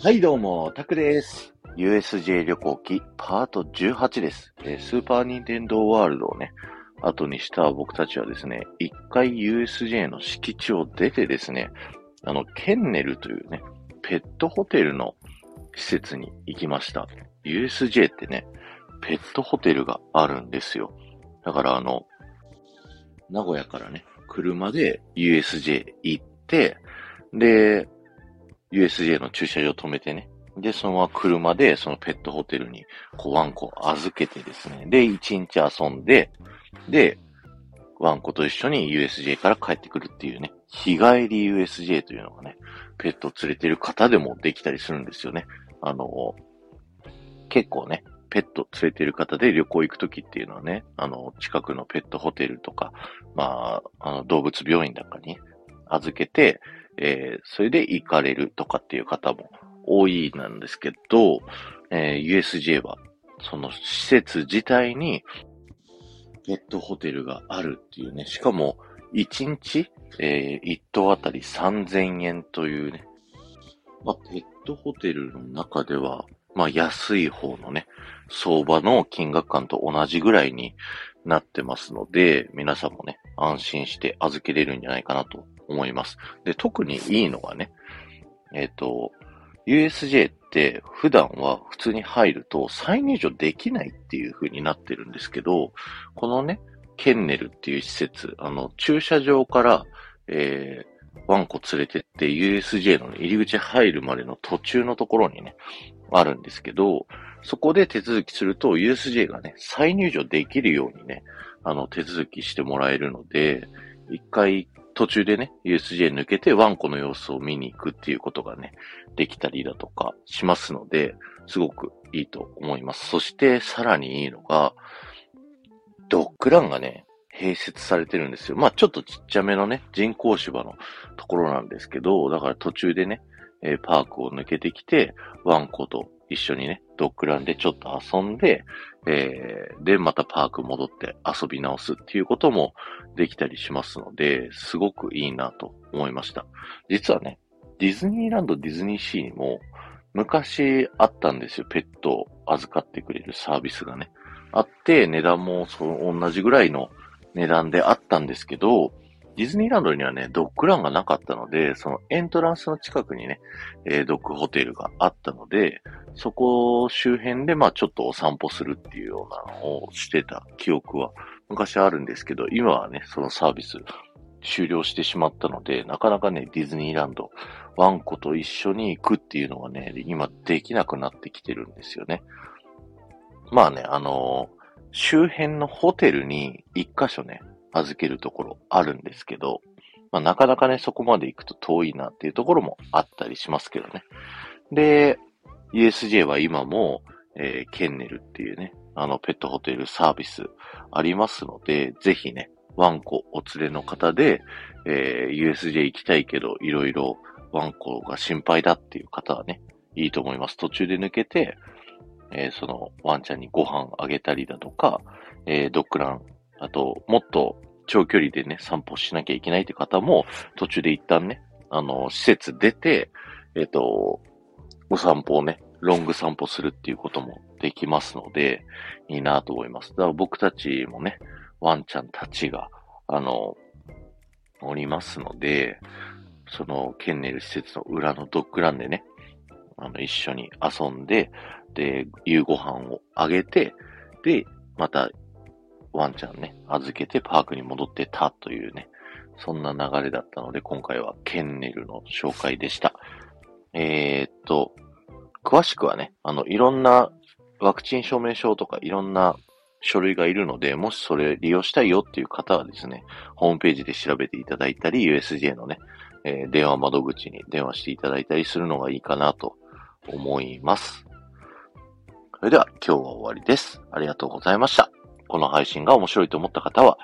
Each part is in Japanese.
はい、どうも、タクです。USJ 旅行記パート18です。えスーパーニンテンドーワールドをね、後にした僕たちはですね、一回 USJ の敷地を出てですね、あの、ケンネルというね、ペットホテルの施設に行きました。USJ ってね、ペットホテルがあるんですよ。だからあの、名古屋からね、車で USJ 行って、で、USJ の駐車場止めてね。で、そのまま車でそのペットホテルにこうワンコ預けてですね。で、一日遊んで、で、ワンコと一緒に USJ から帰ってくるっていうね。日帰り USJ というのがね、ペットを連れてる方でもできたりするんですよね。あの、結構ね、ペット連れてる方で旅行行くときっていうのはね、あの、近くのペットホテルとか、まあ、あの、動物病院なんかに預けて、えーそれで行かれるとかっていう方も多いなんですけど、えー USJ は、その施設自体に、ペットホテルがあるっていうね、しかも、1日、え1棟あたり3000円というね、まあ、ペットホテルの中では、まあ、安い方のね、相場の金額感と同じぐらいになってますので、皆さんもね、安心して預けれるんじゃないかなと思います。で、特にいいのがね、えっ、と、USJ って普段は普通に入ると再入場できないっていう風になってるんですけど、このね、ケンネルっていう施設、あの、駐車場から、えーワンコ連れてって USJ の入り口入るまでの途中のところにね、あるんですけど、そこで手続きすると USJ がね、再入場できるようにね、あの、手続きしてもらえるので、一回途中でね、USJ 抜けてワンコの様子を見に行くっていうことがね、できたりだとかしますので、すごくいいと思います。そしてさらにいいのが、ドッグランがね、併設されてるんですよ。まあちょっとちっちゃめのね、人工芝のところなんですけど、だから途中でね、えーパークを抜けてきて、ワンコと一緒にね、ドッグランでちょっと遊んで、えーで、またパーク戻って遊び直すっていうこともできたりしますので、すごくいいなと思いました。実はね、ディズニーランド、ディズニーシーにも昔あったんですよ。ペットを預かってくれるサービスがね。あって、値段もその同じぐらいの値段であったんですけど、ディズニーランドにはね、ドッグランがなかったので、そのエントランスの近くにね、えードッグホテルがあったので、そこ周辺でまあちょっとお散歩するっていうようなのをしてた記憶は昔あるんですけど、今はね、そのサービス終了してしまったので、なかなかね、ディズニーランド、ワンコと一緒に行くっていうのがね、今できなくなってきてるんですよね。まあね、あのー周辺のホテルに一箇所ね、預けるところあるんですけど、まあなかなかね、そこまで行くと遠いなっていうところもあったりしますけどね。で、USJ は今も、えーケンネルっていうね、あの、ペットホテルサービスありますので、ぜひね、ワンコお連れの方で、えー USJ 行きたいけど、いろいろワンコが心配だっていう方はね、いいと思います。途中で抜けて、えーそのワンちゃんにご飯あげたりだとか、えードッグラン、あと、もっと長距離でね、散歩しなきゃいけないって方も、途中で一旦ね、あの、施設出て、えっ、と、お散歩をね、ロング散歩するっていうこともできますので、いいなと思います。だから僕たちもね、ワンちゃんたちが、あの、おりますので、その、ケンネル施設の裏のドッグランでね、あの、一緒に遊んで、で、夕ご飯をあげて、で、また、ワンちゃんね、預けてパークに戻ってたというね、そんな流れだったので、今回はケンネルの紹介でした。えーっと、詳しくはね、あの、いろんなワクチン証明書とかいろんな書類がいるので、もしそれ利用したいよっていう方はですね、ホームページで調べていただいたり、USJ のね、えー電話窓口に電話していただいたりするのがいいかなと思います。それでは今日は終わりです。ありがとうございました。この配信が面白いと思った方は、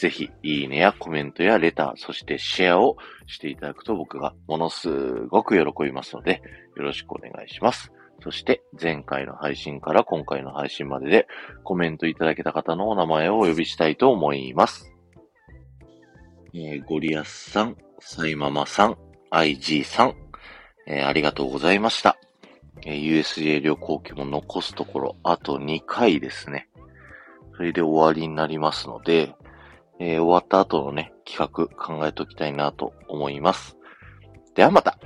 ぜひ、いいねやコメントやレター、そしてシェアをしていただくと僕がものすごく喜びますので、よろしくお願いします。そして、前回の配信から今回の配信まででコメントいただけた方のお名前をお呼びしたいと思います。えーゴリアスさん、サイママさん、IG さん、えーありがとうございました。えー USJ 旅行記も残すところ、あと2回ですね。それで終わりになりますので、えー終わった後のね、企画考えておきたいなと思います。ではまた